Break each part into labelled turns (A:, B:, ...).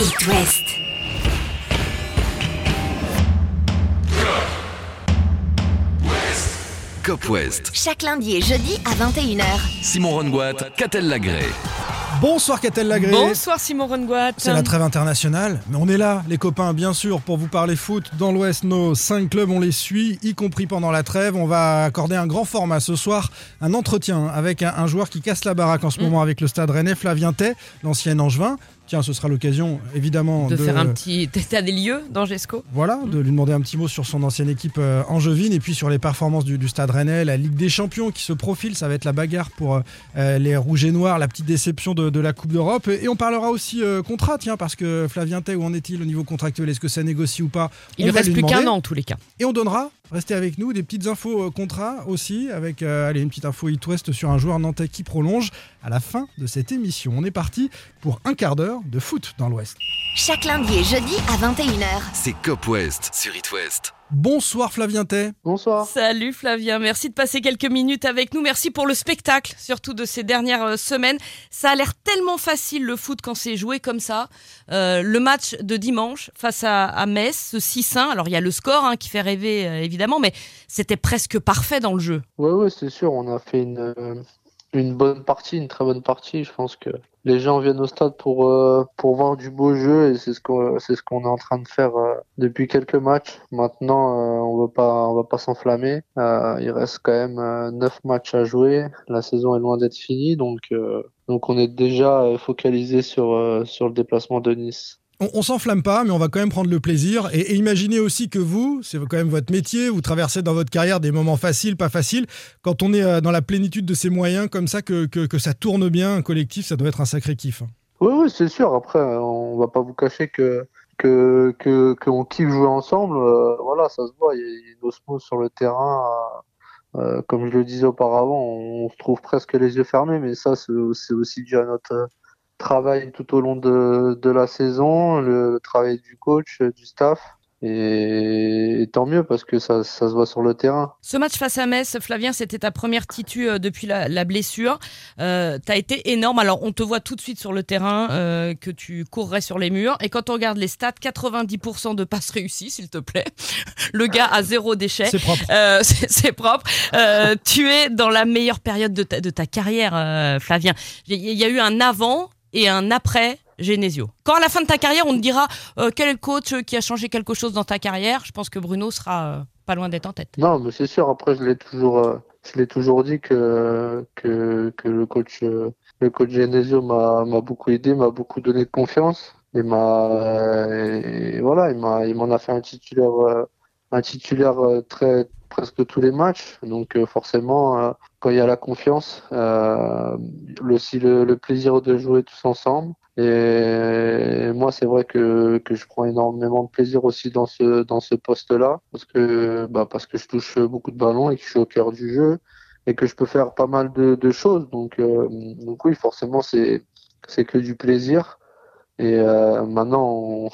A: It West.
B: Cop West.
A: Chaque lundi et jeudi à 21h.
B: Simon Rongoat, Catel Lagré.
C: Bonsoir Catel Lagré.
D: Bonsoir Simon Rongoat.
C: C'est la trêve internationale, mais on est là, les copains, bien sûr, pour vous parler foot. Dans l'Ouest, nos cinq clubs, on les suit, y compris pendant la trêve. On va accorder un grand format ce soir, un entretien avec un, un joueur qui casse la baraque en ce
D: Mm.
C: moment avec le stade rennais, Flavien Tay, l'ancien Angevin. Tiens, ce sera l'occasion, évidemment,
D: de, faire un petit état des lieux d'Angesco.
C: Voilà, de lui demander un petit mot sur son ancienne équipe euh, angevine et puis sur les performances du, du Stade Rennais, la Ligue des Champions qui se profile, ça va être la bagarre pour euh, euh, les Rouges et Noirs, la petite déception de, de la Coupe d'Europe. Et on parlera aussi euh, contrat, tiens, parce que Flavien Tay, où en est-il au niveau contractuel? Est-ce que ça négocie ou pas?
D: Il ne reste plus qu'un an en tous les cas.
C: Et on donnera, restez avec nous, des petites infos contrat aussi, avec allez, une petite info It West sur un joueur nantais qui prolonge à la fin de cette émission. On est parti pour un quart d'heure de foot dans l'Ouest.
A: Chaque lundi et jeudi à 21h.
B: C'est Cop West sur It West.
C: Bonsoir Flavien Tay.
E: Bonsoir.
D: Salut Flavien, merci de passer quelques minutes avec nous. Merci pour le spectacle, surtout de ces dernières euh, semaines. Ça a l'air tellement facile le foot quand c'est joué comme ça. Euh, le match de dimanche face à, à Metz, ce 6-1. Alors il y a le score hein, qui fait rêver euh, évidemment, mais c'était presque parfait dans le jeu.
E: Ouais, ouais, c'est sûr. On a fait une, euh, une bonne partie, une très bonne partie. Je pense que les gens viennent au stade pour, euh, pour voir du beau jeu et c'est ce qu'on, c'est ce qu'on est en train de faire euh, depuis quelques matchs. Maintenant, euh, on va pas, on va pas s'enflammer. Euh, il reste quand même neuf matchs à jouer. La saison est loin d'être finie, donc, donc on est déjà focalisé sur, sur le déplacement de Nice.
C: On, on s'enflamme pas, mais on va quand même prendre le plaisir. Et, imaginez aussi que vous, c'est quand même votre métier, vous traversez dans votre carrière des moments faciles, pas faciles. Quand on est euh, dans la plénitude de ses moyens, comme ça, que, que, ça tourne bien, un collectif, ça doit être un sacré kiff.
E: Oui, oui, c'est sûr. Après, on va pas vous cacher que qu'on kiffe jouer ensemble. Euh, voilà, ça se voit. Il y a une osmose sur le terrain. euh, comme je le disais auparavant, on, se trouve presque les yeux fermés, mais ça, c'est aussi dû à notre travail tout au long de de la saison, le, le travail du coach, euh, du staff. Et, et tant mieux parce que ça, ça se voit sur le terrain.
D: Ce match face à Metz, Flavien, c'était ta première titu euh, depuis la, la blessure. Euh, T'as été énorme. Alors, on te voit tout de suite sur le terrain euh, que tu courrais sur les murs. Et quand on regarde les stats, 90% de passes réussies, s'il te plaît. Le gars a zéro déchet.
C: C'est propre.
D: Euh, c'est c'est propre. Euh, tu es dans la meilleure période de ta, de ta carrière, euh, Flavien. Il y, il y a eu un avant et un après Genesio. Quand à la fin de ta carrière, on te dira euh, quel coach qui a changé quelque chose dans ta carrière, je pense que Bruno sera euh, pas loin d'être en tête.
E: Non, mais c'est sûr. Après, je l'ai toujours, euh, toujours dit que que que le coach, le coach Genesio m'a beaucoup aidé, m'a beaucoup donné de confiance et m'a voilà, il m'en a fait un titulaire, un titulaire très presque tous les matchs. Donc forcément, quand il y a la confiance, euh, aussi le, le plaisir de jouer tous ensemble. Et moi, c'est vrai que, que je prends énormément de plaisir aussi dans ce, dans ce poste-là, parce que, bah, parce que je touche beaucoup de ballons et que je suis au cœur du jeu et que je peux faire pas mal de, de choses. Donc, euh, donc oui, forcément, c'est, c'est que du plaisir. Et euh, maintenant, on,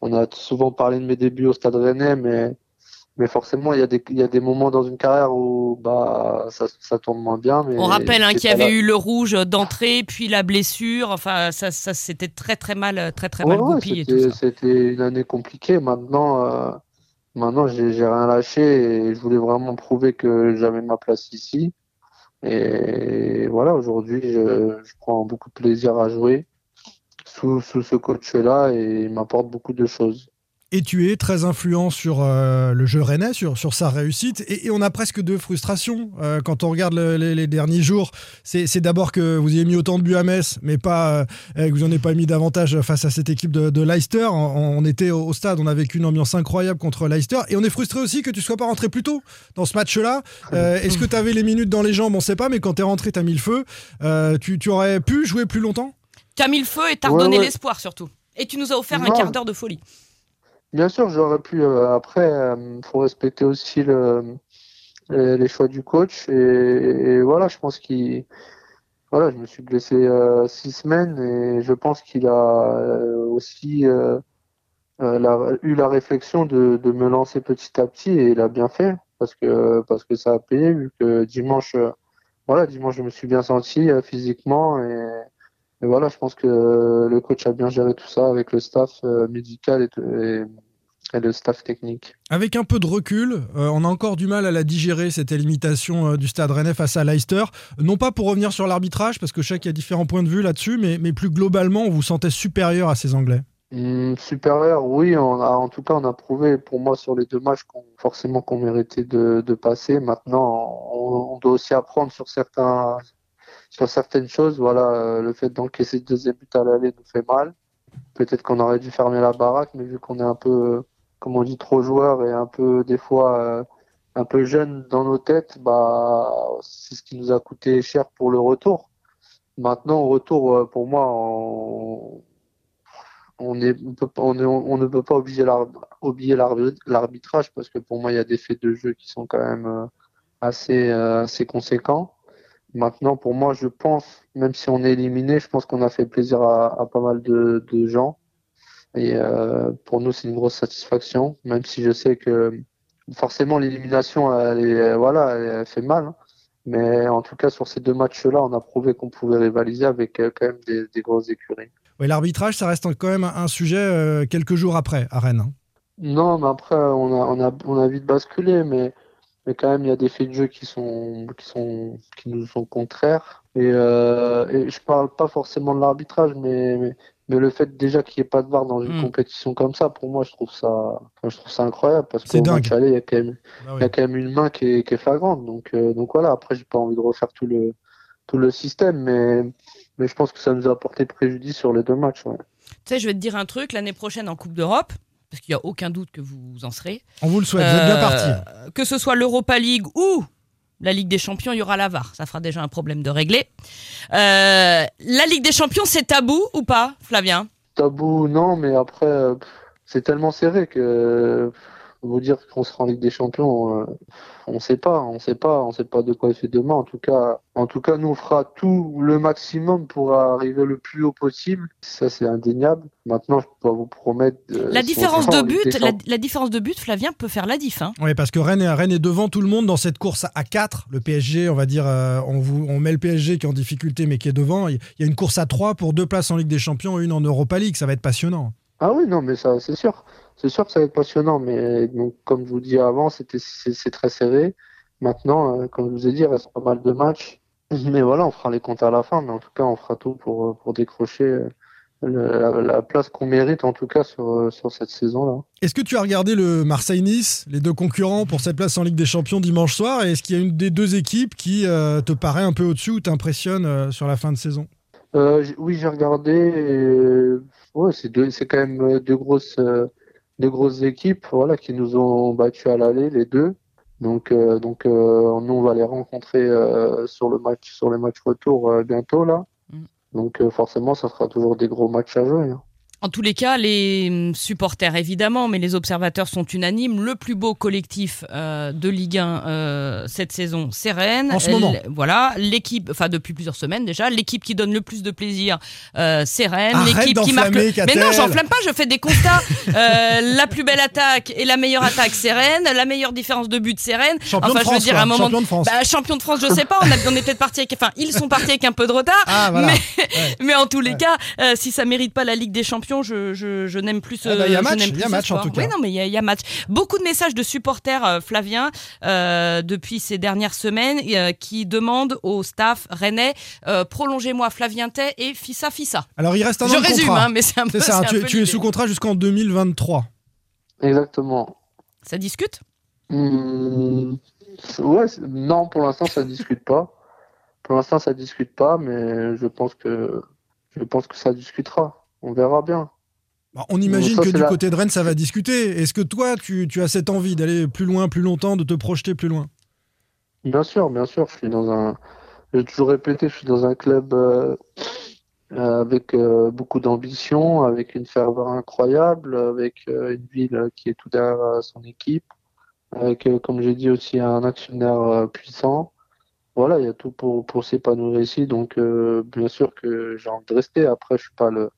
E: on a souvent parlé de mes débuts au Stade Rennais, mais, mais forcément, il y a des, il y a des moments dans une carrière où bah, ça, ça tourne moins bien. Mais
D: On rappelle hein, qu'il y avait eu le rouge d'entrée, puis la blessure. Enfin, ça, ça c'était très très mal, très très mal
E: Ouais,
D: goupillé
E: c'était, une année compliquée. Maintenant, euh, maintenant, j'ai, j'ai rien lâché et je voulais vraiment prouver que j'avais ma place ici. Et voilà, aujourd'hui, je, je prends beaucoup de plaisir à jouer sous, sous ce coach-là et il m'apporte beaucoup de choses.
C: Et tu es très influent sur euh, le jeu rennais, sur, sur sa réussite. Et, et on a presque deux frustrations euh, quand on regarde le- les, les derniers jours. C'est d'abord que vous ayez mis autant de buts à Metz, mais pas euh, que vous n'en ayez pas mis davantage face à cette équipe de, de Leicester. On, on était au, au stade, on a vécu une ambiance incroyable contre Leicester. Et on est frustré aussi que tu sois pas rentré plus tôt dans ce match-là. Euh, Est-ce que tu avais les minutes dans les jambes? On sait pas, mais quand tu es rentré, tu as mis le feu. Euh, tu, tu aurais pu jouer plus longtemps?
D: Tu as mis le feu et t'as
E: Ouais,
D: redonné
E: ouais.
D: l'espoir surtout. Et tu nous as offert un quart d'heure de folie.
E: Bien sûr, j'aurais pu. euh, après, il faut respecter aussi le, les, les choix du coach. Et, voilà, je pense qu'il. Voilà, je me suis blessé euh, six semaines et je pense qu'il a euh, aussi euh, euh, eu la réflexion de, de me lancer petit à petit et il a bien fait parce que parce que ça a payé vu que dimanche, euh, voilà, dimanche je me suis bien senti euh, physiquement et et voilà, je pense que le coach a bien géré tout ça avec le staff euh, médical et, et, et, le staff technique.
C: Avec un peu de recul, euh, on a encore du mal à la digérer, cette élimitation euh, du Stade Rennais face à Leicester. Non pas pour revenir sur l'arbitrage, parce que y a différents points de vue là-dessus, mais, mais plus globalement, on vous sentait supérieur à ces Anglais
E: Mmh, supérieur, oui, on a, en tout cas, on a prouvé pour moi sur les deux matchs qu'on forcément qu'on méritait de, de, passer. Maintenant, on, on, doit aussi apprendre sur certains, sur certaines choses. Voilà, le fait d'encaisser deux buts à l'aller nous fait mal. Peut-être qu'on aurait dû fermer la baraque, mais vu qu'on est un peu, comme on dit, trop joueur et un peu des fois euh, un peu jeune dans nos têtes, bah c'est ce qui nous a coûté cher pour le retour. Maintenant, au retour, pour moi, on ne peut pas oublier l'arbitrage parce que pour moi, il y a des faits de jeu qui sont quand même assez conséquents. Maintenant, pour moi, je pense, même si on est éliminé, je pense qu'on a fait plaisir à, à pas mal de, de, gens. Et euh, pour nous, c'est une grosse satisfaction, même si je sais que forcément l'élimination, elle, est, voilà, elle fait mal. Hein. Mais en tout cas, sur ces deux matchs-là, on a prouvé qu'on pouvait rivaliser avec quand même des, des grosses écuries.
C: Oui, l'arbitrage, ça reste quand même un sujet euh, quelques jours après à Rennes. Hein.
E: Non, mais après, on a, on a, on a vite basculé, mais, mais quand même, il y a des faits de jeu qui, sont, qui, sont, qui nous sont contraires. Et, euh, et je parle pas forcément de l'arbitrage, mais, mais, mais, le fait déjà qu'il n'y ait pas de VAR dans une mmh. compétition comme ça, pour moi, je trouve ça, enfin, je trouve ça incroyable parce qu'au match aller, il y a quand même, bah oui. il y a quand même une main qui est, qui est flagrante. Donc, euh, donc voilà. Après, j'ai pas envie de refaire tout le, tout le système, mais mais je pense que ça nous a apporté préjudice sur les deux matchs. Ouais.
D: Tu sais, je vais te dire un truc, l'année prochaine en Coupe d'Europe, parce qu'il n'y a aucun doute que vous en serez.
C: On vous le souhaite, euh, vous êtes bien parti.
D: Que ce soit l'Europa League ou la Ligue des Champions, il y aura la VAR. Ça fera déjà un problème de régler. Euh, la Ligue des Champions, c'est tabou ou pas, Flavien?
E: Tabou, non, mais après, c'est tellement serré que vous dire qu'on sera en Ligue des Champions, euh, on sait pas, on sait pas, on sait pas de quoi il fait demain. En tout cas, en tout cas, nous on fera tout le maximum pour arriver le plus haut possible. Ça c'est indéniable. Maintenant, je peux pas vous promettre.
D: Euh, la différence de but, la, la, différence de but, Flavien peut faire la diff. Hein.
C: Oui, parce que Rennes est, Rennes est devant tout le monde dans cette course à 4 Le PSG, on va dire, euh, on, vous, on met le PSG qui est en difficulté mais qui est devant. Il y a une course à 3 pour deux places en Ligue des Champions et une en Europa League. Ça va être passionnant.
E: Ah oui, non, mais ça, c'est sûr. C'est sûr que ça va être passionnant, mais donc, comme je vous dis avant, c'était, c'est, très serré. Maintenant, euh, comme je vous ai dit, il reste pas mal de matchs. Mais voilà, on fera les comptes à la fin, mais en tout cas, on fera tout pour, pour décrocher le, la, la, place qu'on mérite, en tout cas, sur, sur cette saison-là.
C: Est-ce que tu as regardé le Marseille-Nice, les deux concurrents pour cette place en Ligue des Champions dimanche soir? Et est-ce qu'il y a une des deux équipes qui euh, te paraît un peu au-dessus ou t'impressionne euh, sur la fin de saison?
E: Euh, Oui, j'ai regardé. Et... Ouais, c'est, deux, c'est quand même deux grosses deux grosses équipes voilà, qui nous ont battus à l'aller, les deux. Donc, euh, donc euh, nous, on va les rencontrer euh, sur, le match, sur les matchs retour bientôt. là. Mm. Donc forcément, ça sera toujours des gros matchs à jouer. Hein.
D: En tous les cas, les supporters évidemment, mais les observateurs sont unanimes. Le plus beau collectif euh, de Ligue 1 euh, cette saison, c'est Rennes.
C: En ce moment.
D: voilà, l'équipe, enfin depuis plusieurs semaines déjà, l'équipe qui donne le plus de plaisir, euh, c'est Rennes.
C: L'équipe
D: qui marque.
C: Le...
D: Mais non, j'enflamme pas. Je fais des constats. Euh, la plus belle attaque et la meilleure attaque, c'est Rennes. La meilleure différence de but, c'est Rennes.
C: Champion
D: enfin,
C: de France,
D: je veux dire, à un moment,
C: champion de France.
D: Bah, champion de France, je sais pas. On, a, on est peut-être parti avec, enfin, ils sont partis avec un peu de retard.
C: Ah, voilà.
D: mais,
C: Ouais.
D: mais en tous les
C: Ouais.
D: cas, euh, si ça mérite pas la Ligue des Champions, je, je, je n'aime plus ce.
C: Ah bah, il y a
D: je
C: match, il y a match, en tout cas.
D: Oui, non, mais il y, a- il y a match. Beaucoup de messages de supporters, euh, Flavien, euh, depuis ces dernières semaines, euh, qui demandent au staff rennais euh, prolongez-moi Flavien Tay et Fissa Fissa.
C: Alors il reste un an
D: Je
C: de
D: résume,
C: contrat.
D: hein, mais c'est un peu.
C: C'est ça,
D: un
C: tu,
D: peu
C: tu es sous contrat jusqu'en 2023.
E: Exactement.
D: Ça discute?
E: Hmm, ouais, non, pour l'instant, ça discute pas. Pour l'instant, ça discute pas, mais je pense que je pense que ça discutera. On verra bien.
C: Bah, on imagine
E: Ça,
C: que du
E: la-
C: côté de Rennes, ça va discuter. Est-ce que toi, tu, tu as cette envie d'aller plus loin, plus longtemps, de te projeter plus loin?
E: Bien sûr, bien sûr. Je suis dans un. J'ai toujours répété, je suis dans un club euh, avec euh, beaucoup d'ambition, avec une ferveur incroyable, avec euh, une ville qui est tout derrière son équipe, avec, comme j'ai dit aussi, un actionnaire puissant. Voilà, il y a tout pour, pour s'épanouir ici. Donc, bien sûr que j'ai envie de rester. Après, je suis pas le,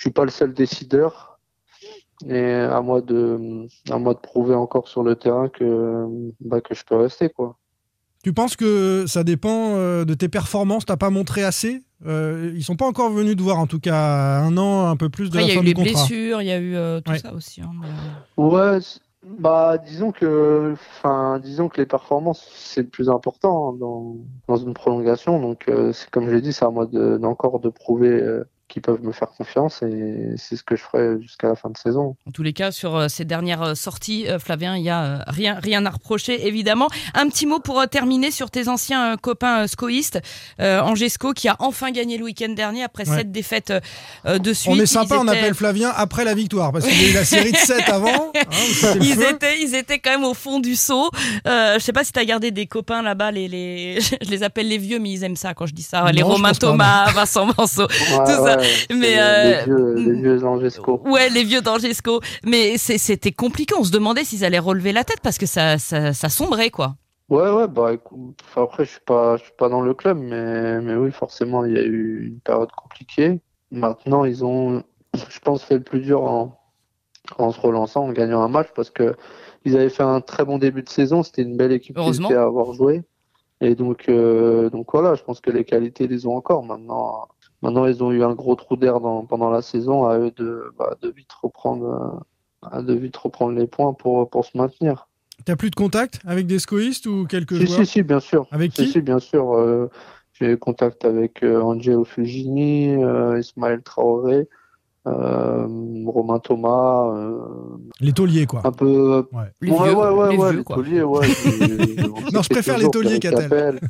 E: je suis pas le seul décideur. Et à moi de, à moi de prouver encore sur le terrain que, bah, que je peux rester, quoi.
C: Tu penses que ça dépend euh, de tes performances? T'as pas montré assez? Euh, Ils sont pas encore venus te voir, en tout cas, un an, un peu plus de
D: Après, il
C: la
D: y a
C: fin
D: eu les
C: contrat.
D: blessures, il y a eu euh, tout
C: Ouais.
D: ça aussi. hein, mais,
E: Ouais, bah disons que, enfin, disons que les performances c'est le plus important hein, dans dans une prolongation. Donc euh, c'est comme je l'ai dit, c'est à moi de d'encore de prouver euh, qu'ils peuvent me faire confiance et c'est ce que je ferai jusqu'à la fin de saison.
D: En tous les cas, sur euh, ces dernières euh, sorties, euh, Flavien, il y a rien, rien à reprocher, évidemment. Un petit mot pour terminer sur tes anciens copains scoïstes. Euh, Angesco, qui a enfin gagné le week-end dernier après
C: Ouais.
D: sept défaites de suite.
C: On est sympa,
D: Ils
C: on
D: étaient-
C: appelle Flavien après la victoire, parce qu'il y a eu la série de 7 avant. hein,
D: Ils étaient, ils étaient quand même au fond du seau. Euh, je sais pas si t'as gardé des copains là-bas, les, les, je les appelle les vieux, mais ils aiment ça quand je dis ça. les
C: Non,
D: Romain
C: pas,
D: Thomas, Vincent Manceau.
E: Ouais,
D: ça.
E: ouais,
D: Mais,
E: c'est
D: euh,
E: les vieux, les vieux Angesco.
D: Ouais, les vieux d'Angesco. Mais c'était compliqué. On se demandait s'ils allaient relever la tête parce que ça, ça, ça sombrait, quoi.
E: Ouais, ouais, bah après je suis pas, je suis pas dans le club, mais mais oui, forcément il y a eu une période compliquée. Maintenant ils ont, je pense, fait le plus dur en en se relançant, en gagnant un match parce que ils avaient fait un très bon début de saison. C'était une belle équipe à avoir joué. Et donc euh, donc voilà, je pense que les qualités les ont encore. Maintenant maintenant ils ont eu un gros trou d'air pendant la saison à eux de bah, de vite reprendre euh, de vite reprendre les points pour pour se maintenir.
C: T'as plus de contact avec des scoïstes ou quelques
E: Si,
C: joueurs
E: si, si, bien sûr.
C: Avec
E: Si,
C: qui
E: si, bien sûr. euh, j'ai contact avec euh, Angelo Fulgini, euh, Ismaël Traoré, Romain Thomas, euh,
C: Les tauliers, quoi.
E: un peu.
D: Les
E: ouais,
D: vieux,
E: ouais, ouais,
D: les
E: ouais,
D: vieux,
E: les
D: quoi.
E: tauliers, ouais. j'ai- on
C: Non, je préfère les tauliers.
E: Appel.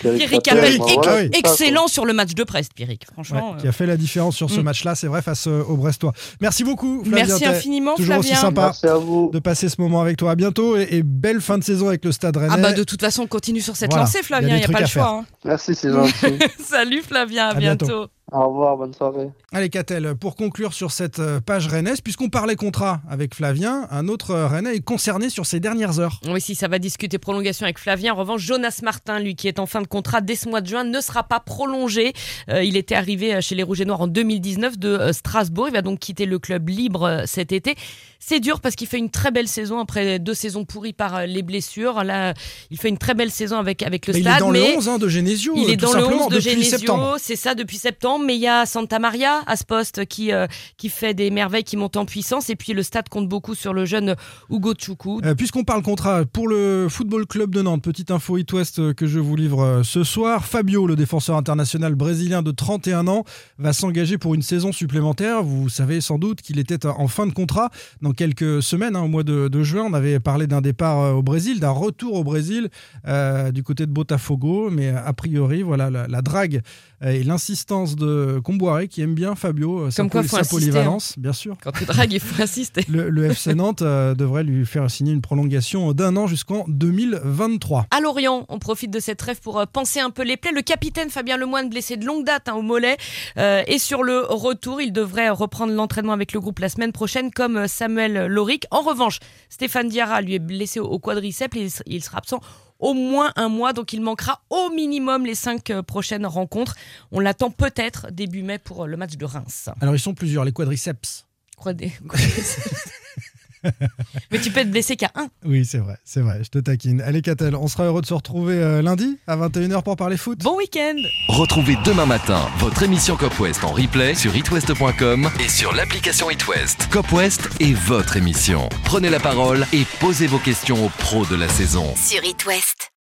D: Pierrick
E: Appel,
D: excellent sur le match de Brest, Pierrick. Franchement.
C: Ouais, qui a fait la différence sur ce
D: Mm.
C: match-là, c'est vrai, face euh, aux Brestois. Merci beaucoup,
D: euh,
C: Flavien.
D: Merci infiniment,
C: toujours aussi sympa.
E: Merci à vous.
C: de passer ce moment avec toi. À bientôt et, et belle fin de saison avec le Stade Rennais.
D: Ah bah de toute façon, on continue sur cette
C: Voilà.
D: lancée, Flavien. Il n'y a, pas
C: à
D: le choix. hein.
E: Merci, c'est gentil.
D: Salut Flavien, À
C: bientôt.
E: Au revoir, bonne soirée.
C: Allez, Catel, pour conclure sur cette euh, page rennaise, puisqu'on parlait contrat avec Flavien, un autre euh, Rennais est concerné sur ces dernières heures.
D: Oui, si ça va discuter prolongation avec Flavien. En revanche, Jonas Martin, lui qui est en fin de contrat dès ce mois de juin, ne sera pas prolongé. Euh, il était arrivé chez les Rouges et Noirs en 2019 de Strasbourg. Il va donc quitter le club libre cet été. C'est dur parce qu'il fait une très belle saison après deux saisons pourries par les blessures. Là, il fait une très belle saison avec, avec le
C: Mais il
D: stade.
C: est dans
D: mais
C: le 11 hein, de Genesio.
D: il est dans le
C: simplement,
D: 11 de
C: depuis septembre.
D: Genesio, c'est ça depuis septembre, mais il y a Santa Maria à ce poste qui, euh, qui fait des merveilles, qui monte en puissance, et puis le stade compte beaucoup sur le jeune Hugo Choukou.
C: Euh, Puisqu'on parle contrat pour le Football Club de Nantes, petite info It West euh, que je vous livre euh, ce soir. Fabio, le défenseur international brésilien de 31 ans, va s'engager pour une saison supplémentaire. Vous savez sans doute qu'il était en fin de contrat dans quelques semaines, hein, au mois de, de juin. On avait parlé d'un départ euh, au Brésil, d'un retour au Brésil euh, du côté de Botafogo, mais a priori, voilà, la, la drague euh, et l'insistance de Comboiré qui aime bien Fabio, euh, sa,
D: Comme quoi,
C: poly-
D: faut
C: sa
D: insister, hein.
C: polyvalence, bien sûr.
D: Quand tu dragues, il faut insister.
C: Le, le FC Nantes euh, devrait lui faire signer une prolongation d'un an jusqu'en 2023.
D: À Lorient, on profite de cette trêve pour euh, penser un peu les plaies. Le capitaine Fabien Lemoine, blessé de longue date hein, au mollet, euh, est sur le retour. Il devrait reprendre l'entraînement avec le groupe la semaine prochaine, comme euh, Samuel Loric. En revanche, Stéphane Diarra lui est blessé au, quadriceps. S- il sera absent au moins un mois, donc il manquera au minimum les cinq euh, prochaines rencontres. On l'attend peut-être début mai pour euh, le match de Reims.
C: Alors ils sont plusieurs, les quadriceps.
D: Quoi des- Mais tu peux être blessé qu'à un.
C: Oui, c'est vrai, c'est vrai, je te taquine. Allez, Catel, on sera heureux de se retrouver euh, lundi à 21h pour parler foot.
D: Bon week-end
B: Retrouvez demain matin votre émission Cop West en replay sur itwest.com et sur l'application itwest. Cop West est votre émission. Prenez la parole et posez vos questions aux pros de la saison.
A: Sur It West.